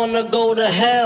wanna go to hell.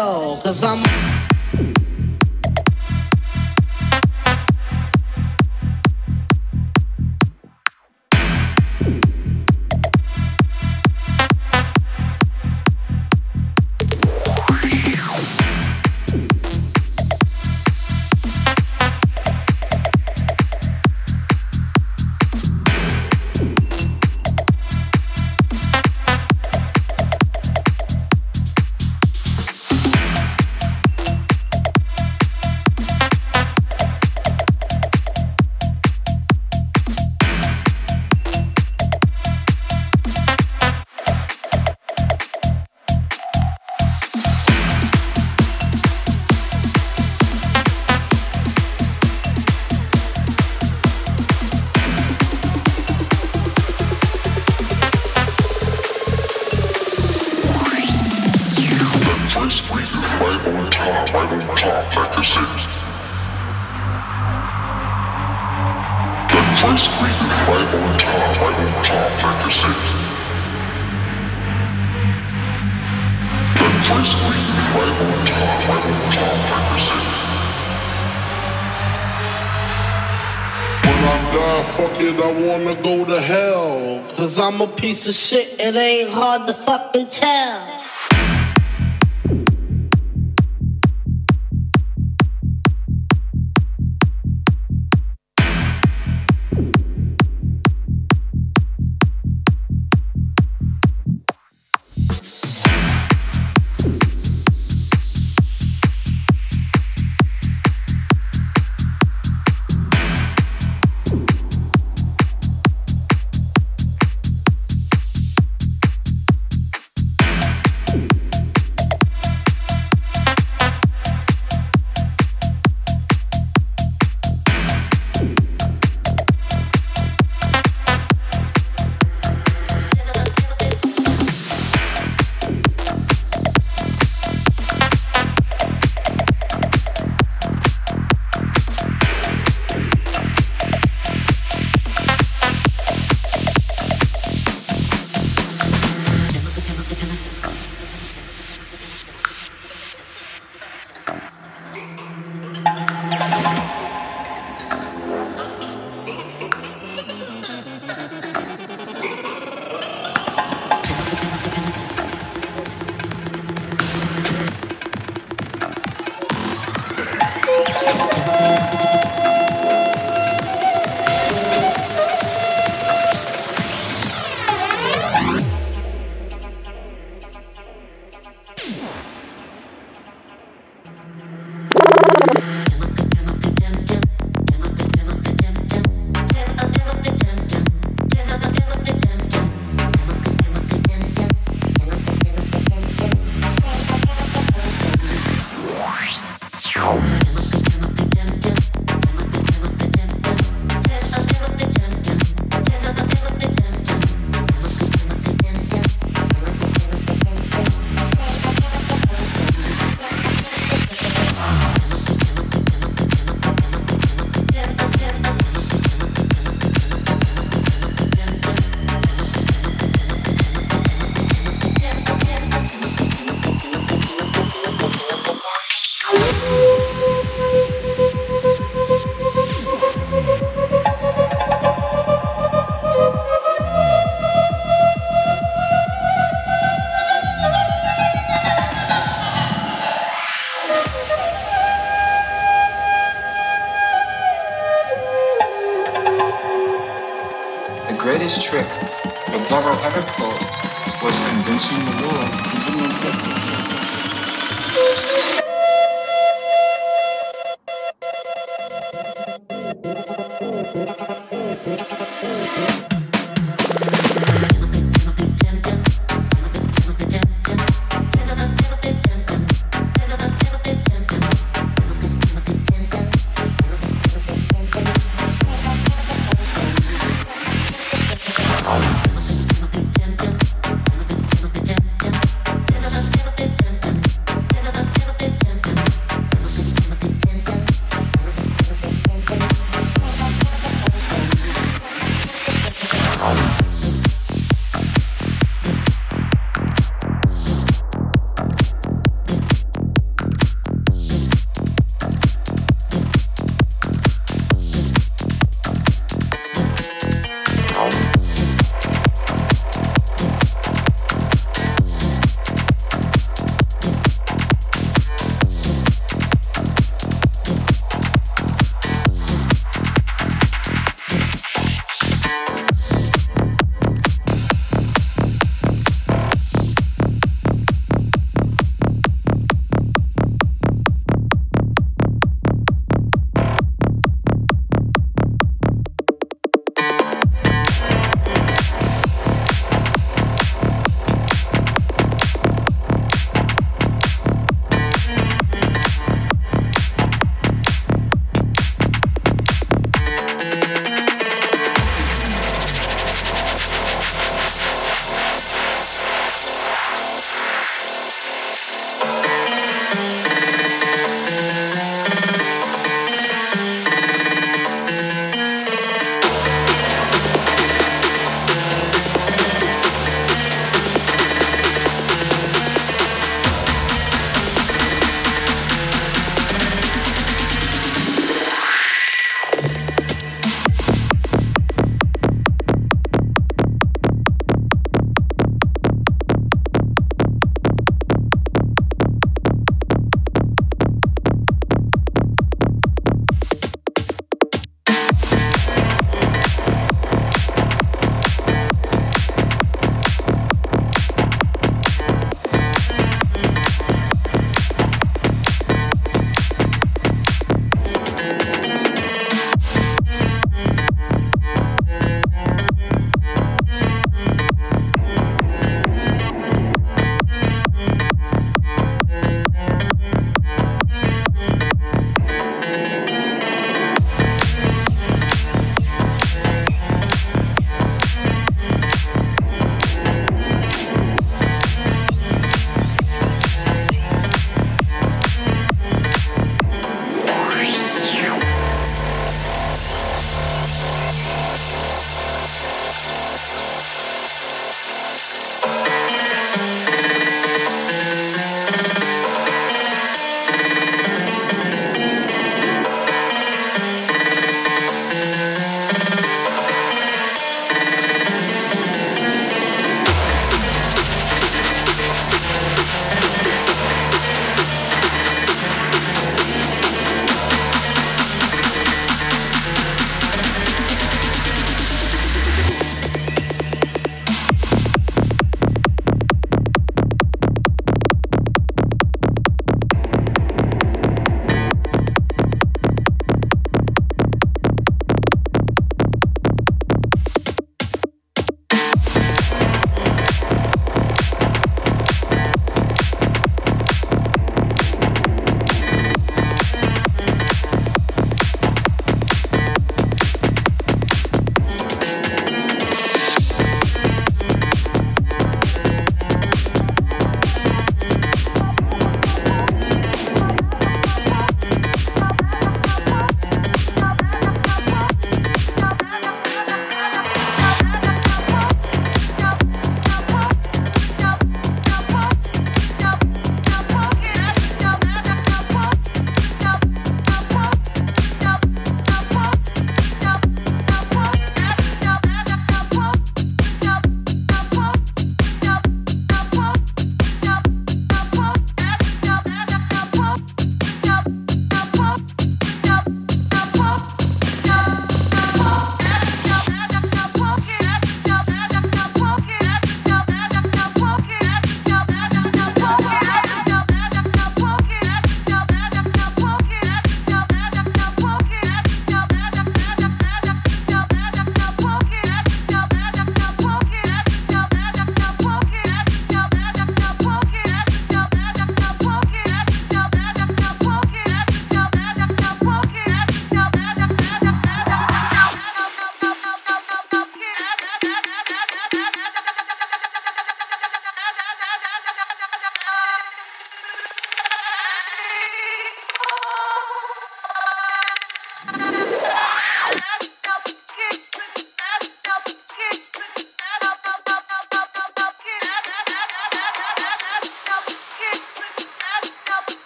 fuck it, I wanna go to hell. Cause I'm a piece of shit, it ain't hard to fucking tell.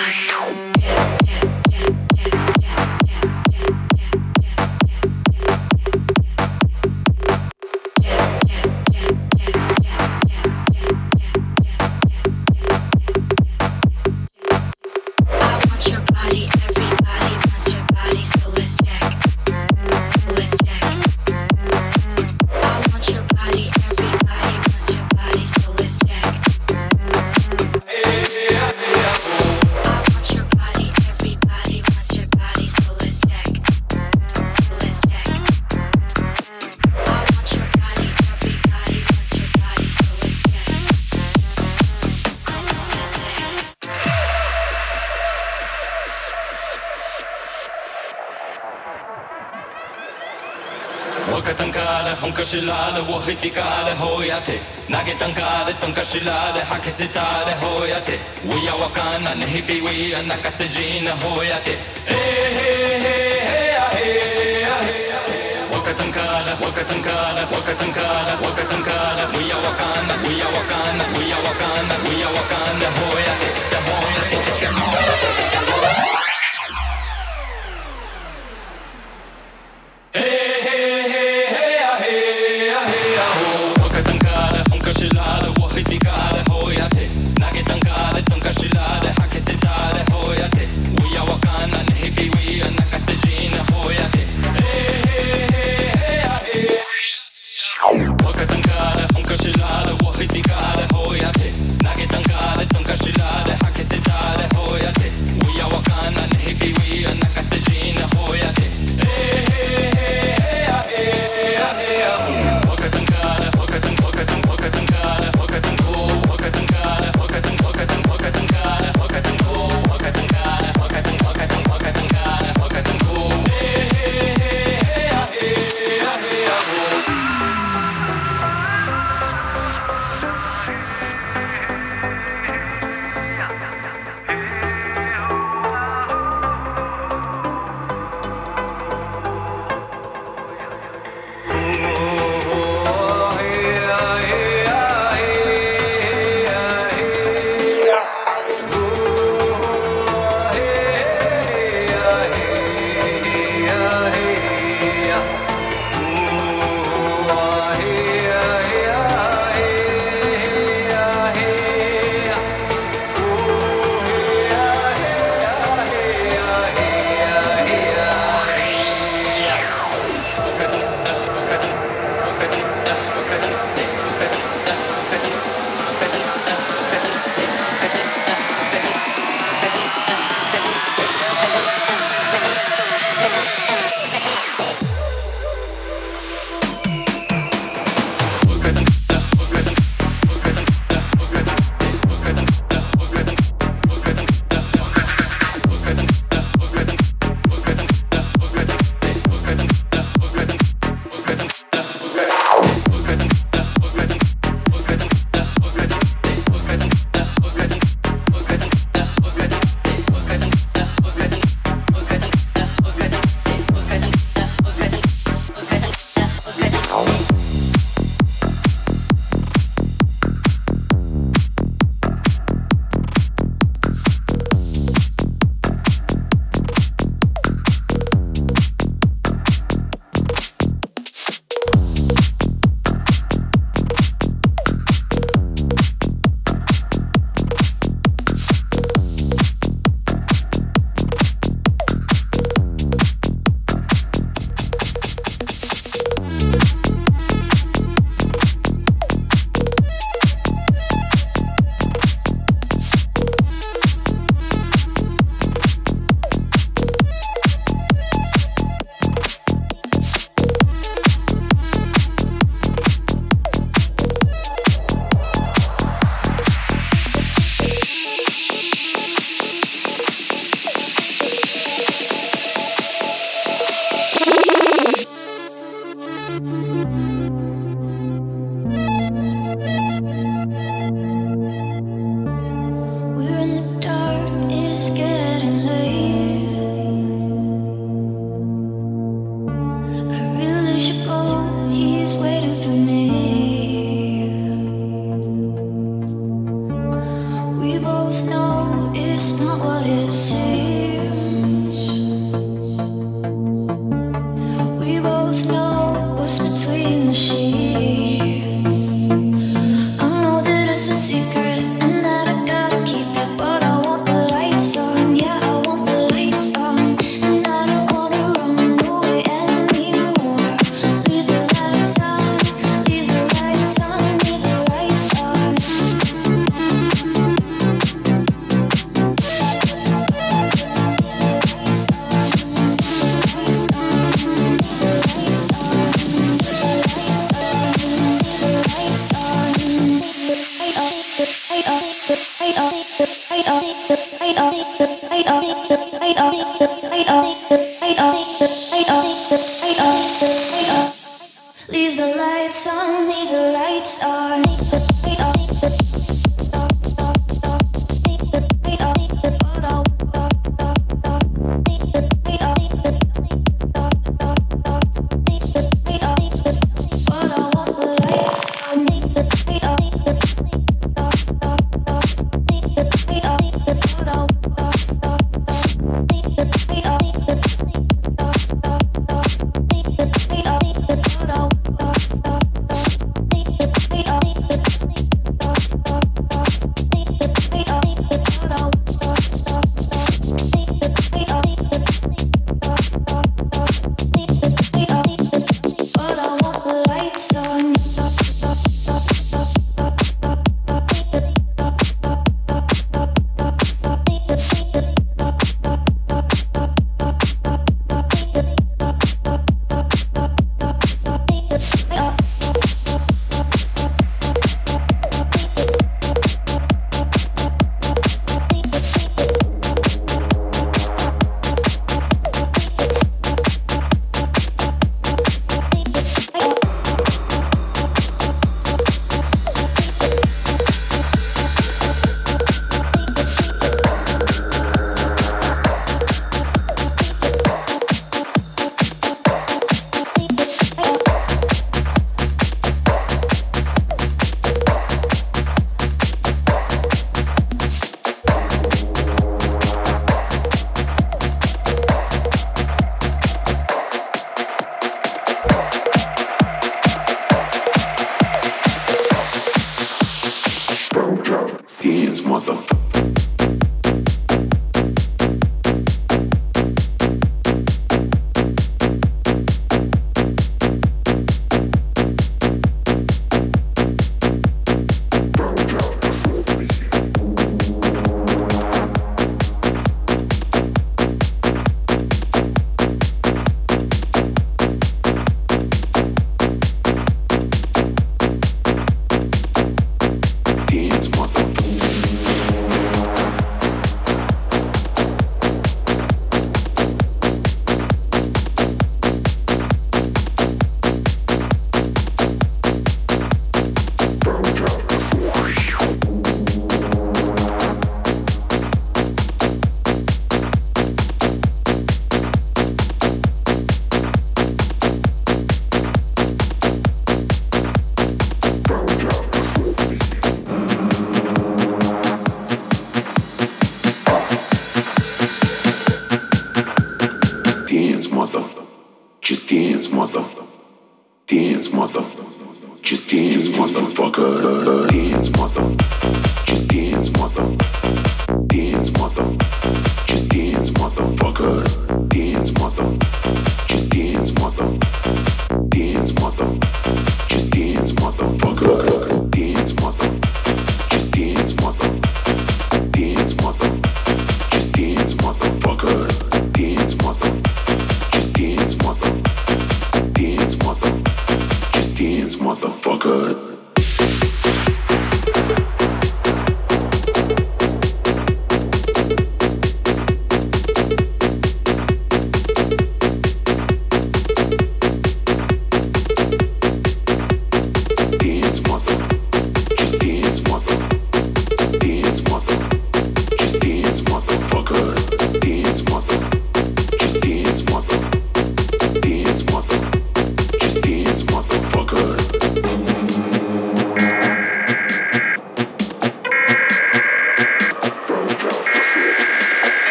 Yeah, yeah. شلالة وهتكالة هوياتي ناجي تنكالة تنكا شلالة حكي ستالة هوياتي ويا وكانا نهبي ويا نكاسجين هوياتي ايه ايه ايه ايه وكتنكالة وكتنكالة وكتنكالة وكتنكالة ويا وكانا ويا وكانا ويا وكانا ويا وكانا هوياتي تهوياتي تهوياتي honkashilala,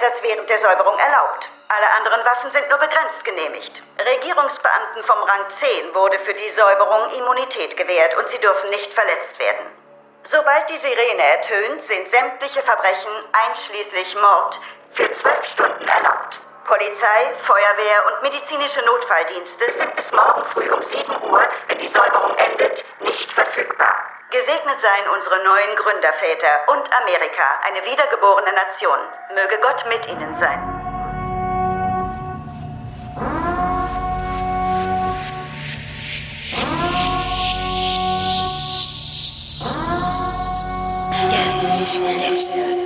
Einsatz während der Säuberung erlaubt. Alle anderen Waffen sind nur begrenzt genehmigt. Regierungsbeamten vom Rang 10 wurde für die Säuberung Immunität gewährt und sie dürfen nicht verletzt werden. Sobald die Sirene ertönt, sind sämtliche Verbrechen, einschließlich Mord, für zwölf Stunden erlaubt. Polizei, Feuerwehr und medizinische Notfalldienste sind bis morgen früh um 7 Uhr, wenn die Säuberung endet, nicht verfügbar. Gesegnet seien unsere neuen Gründerväter und Amerika, eine wiedergeborene Nation. Möge Gott mit ihnen sein. The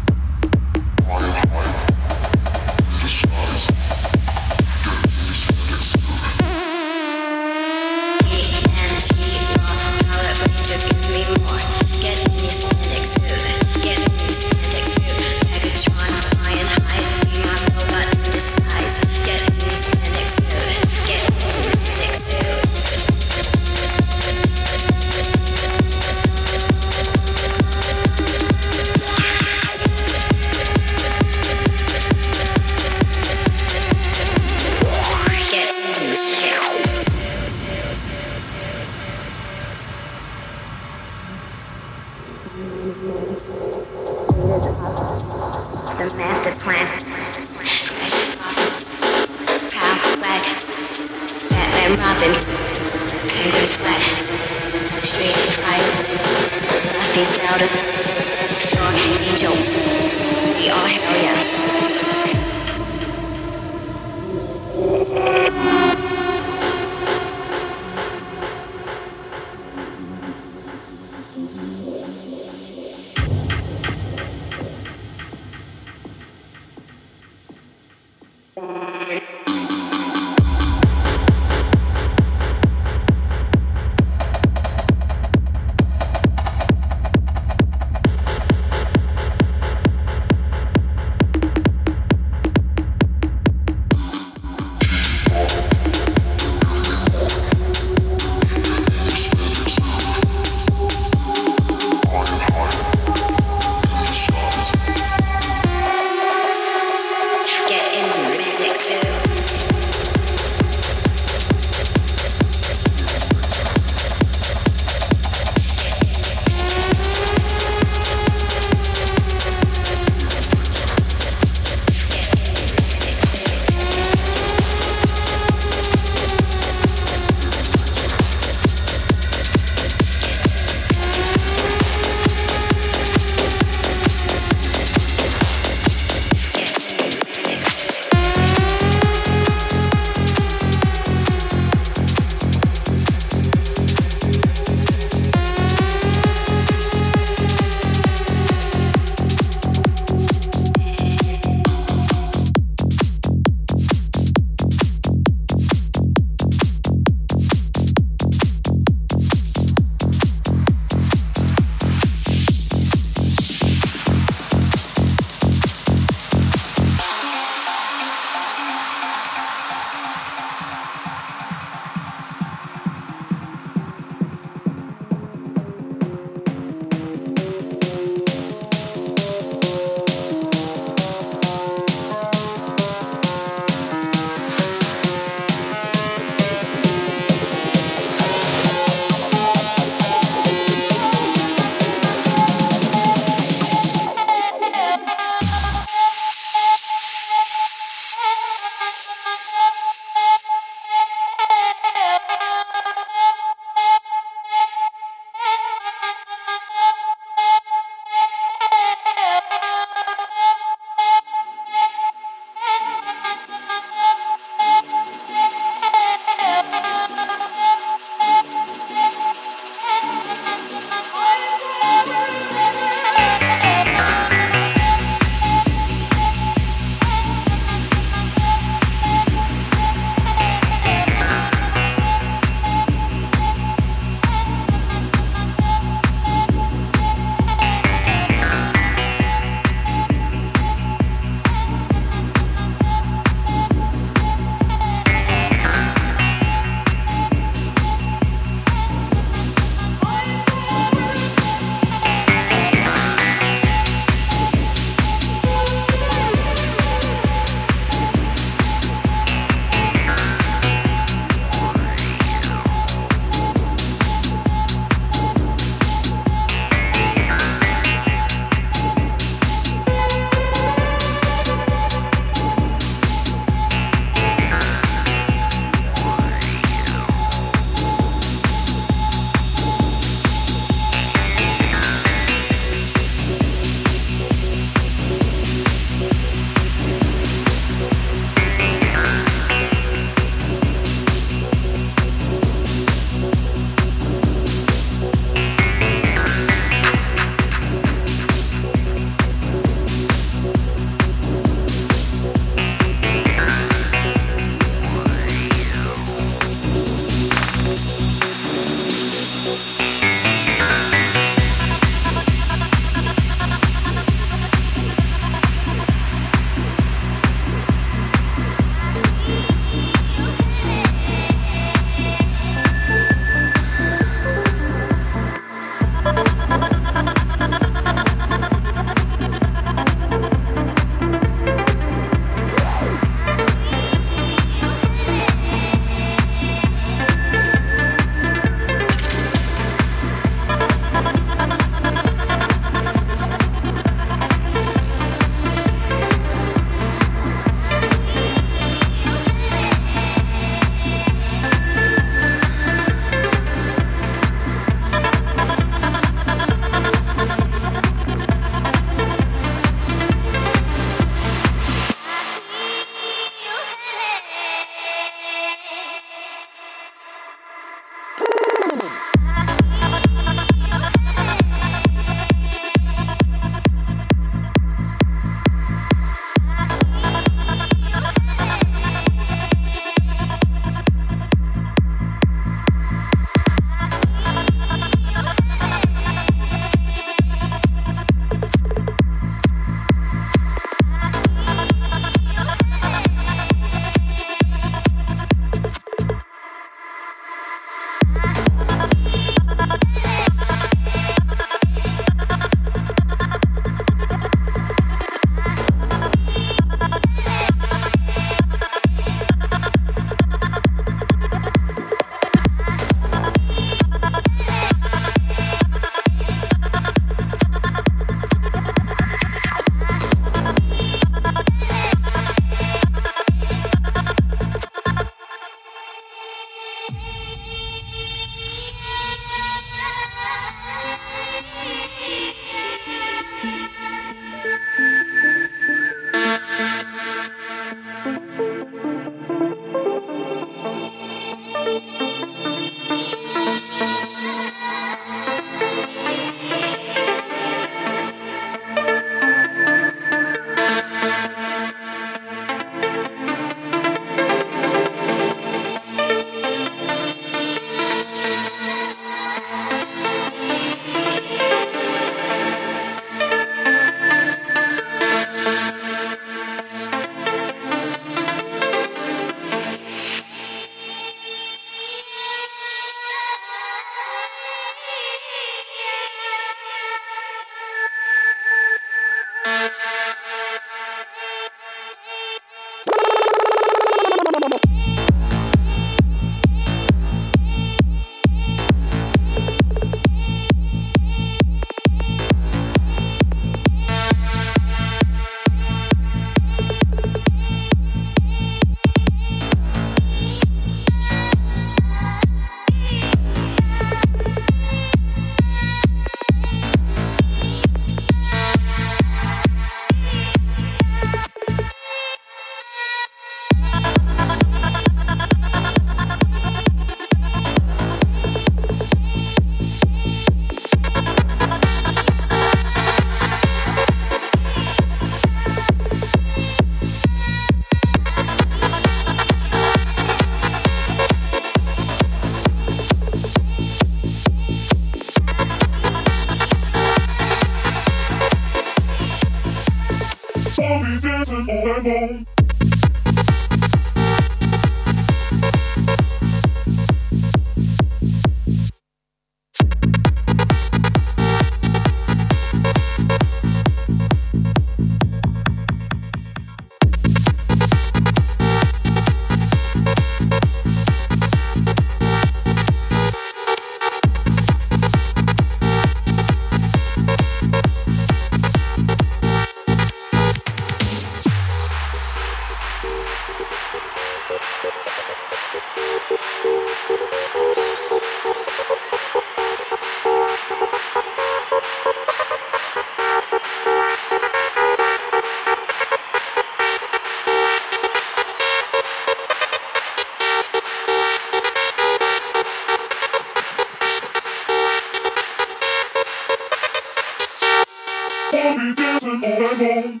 Dancing all long.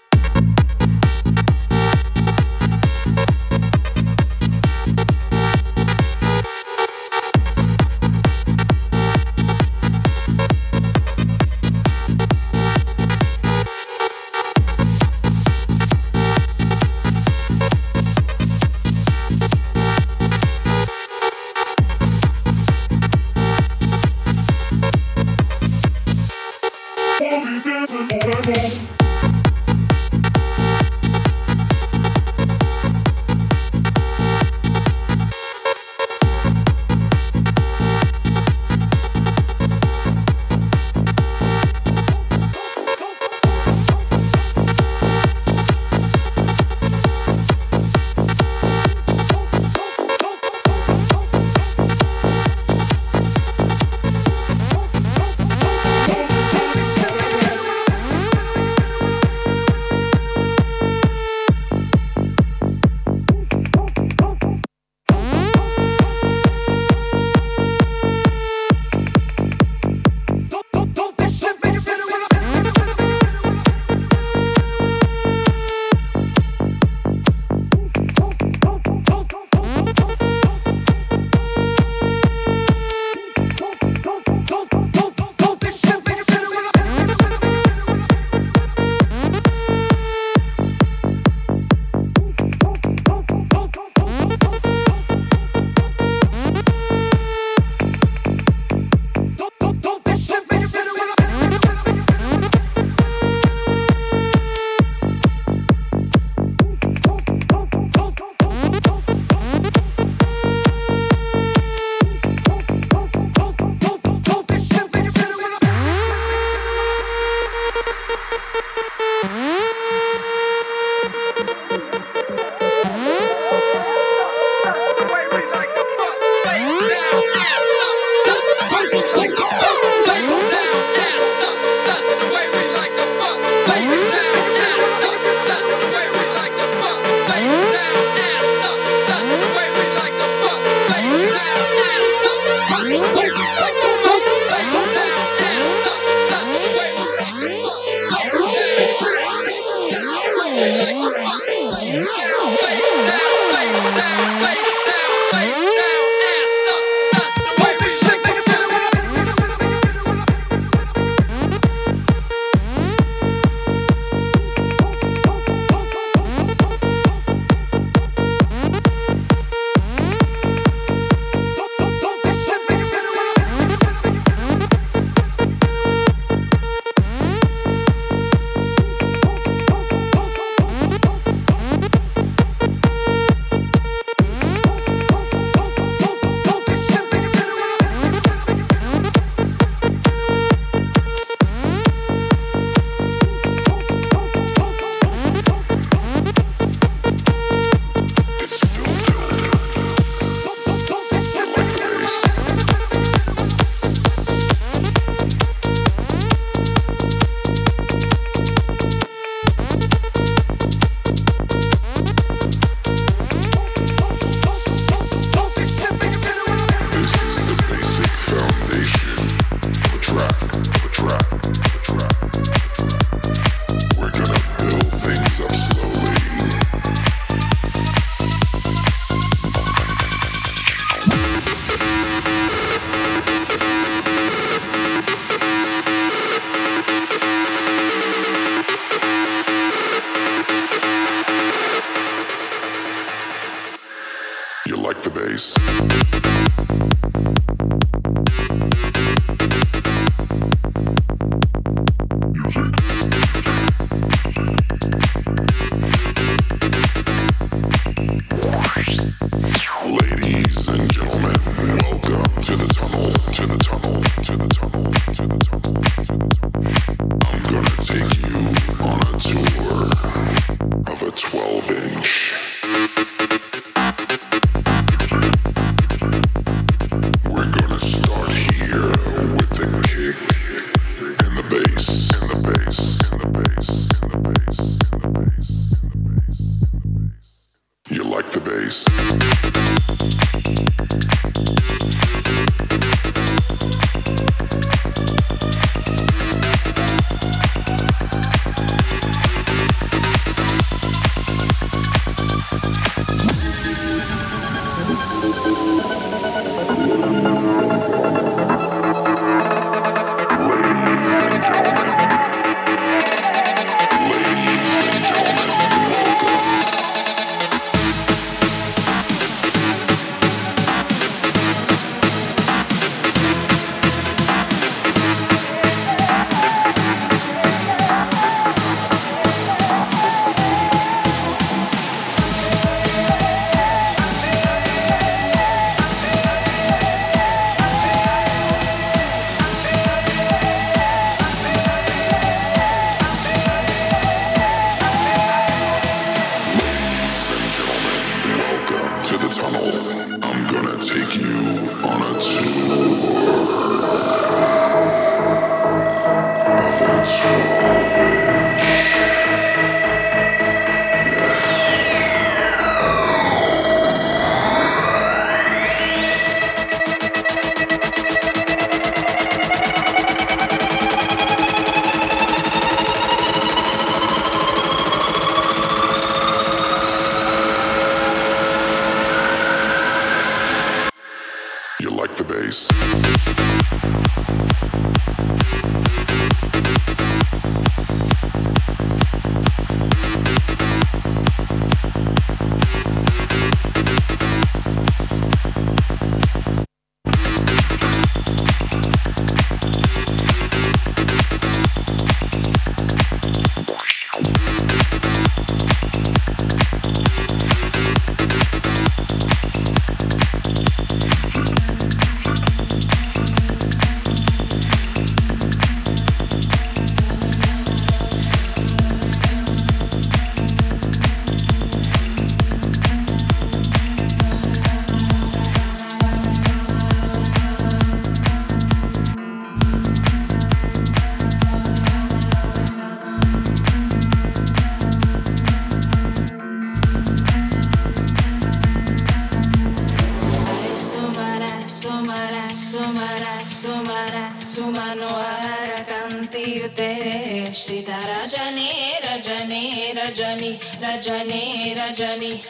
Anybody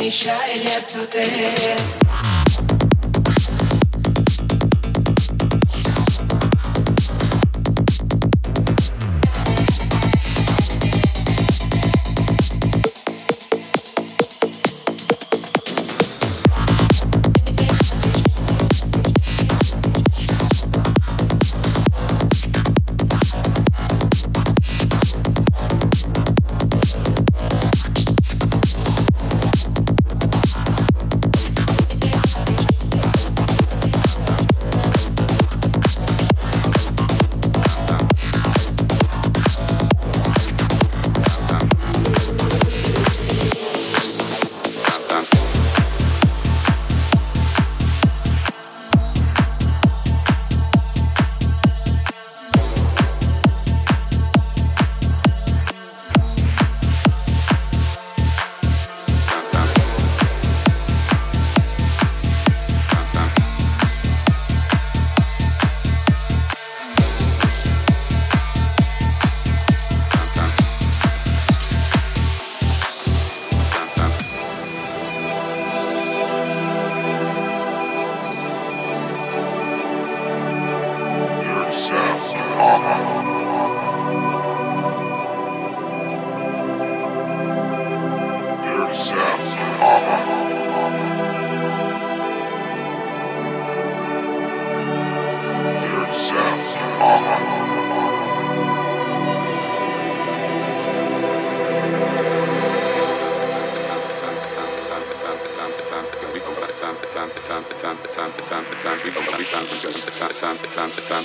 не чай лесу ты. time, the time, the time,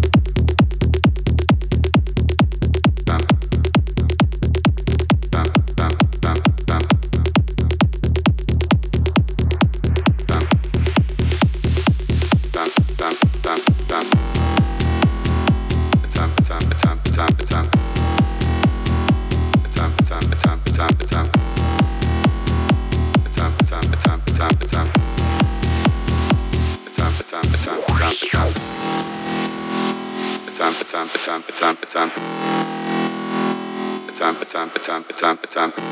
Tom, Tom, Tom, Tom, Tom.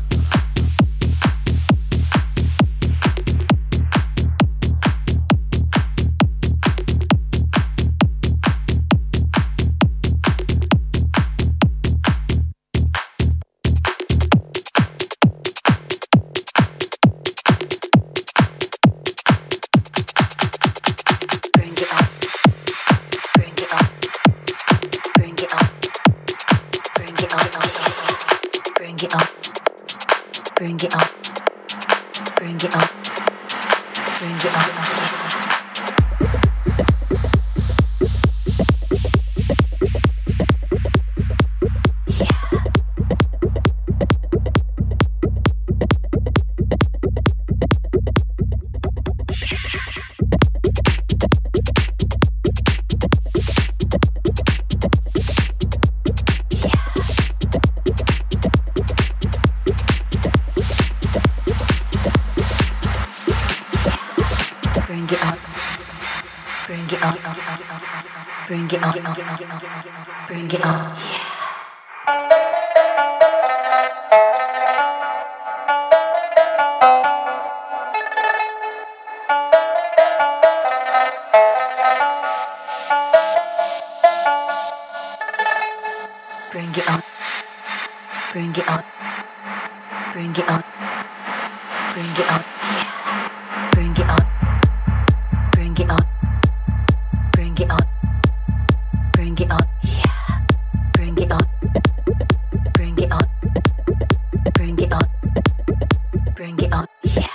Yeah.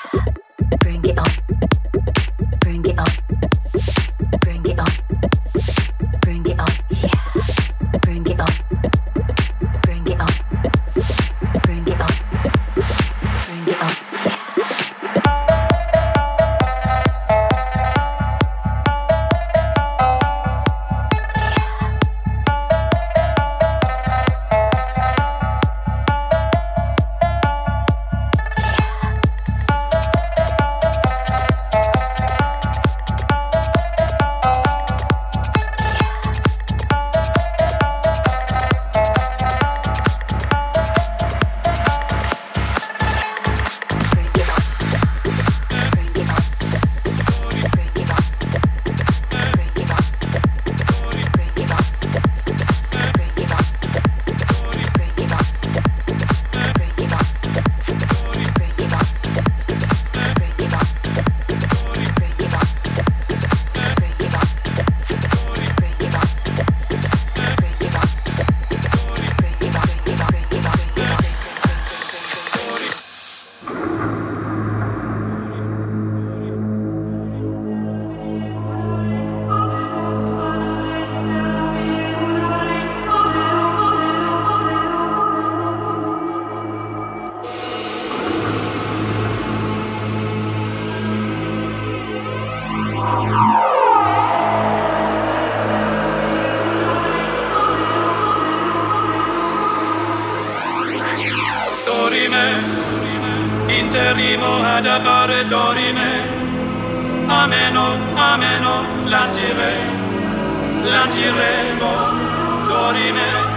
ameno, la giremo, la giremo, dorime.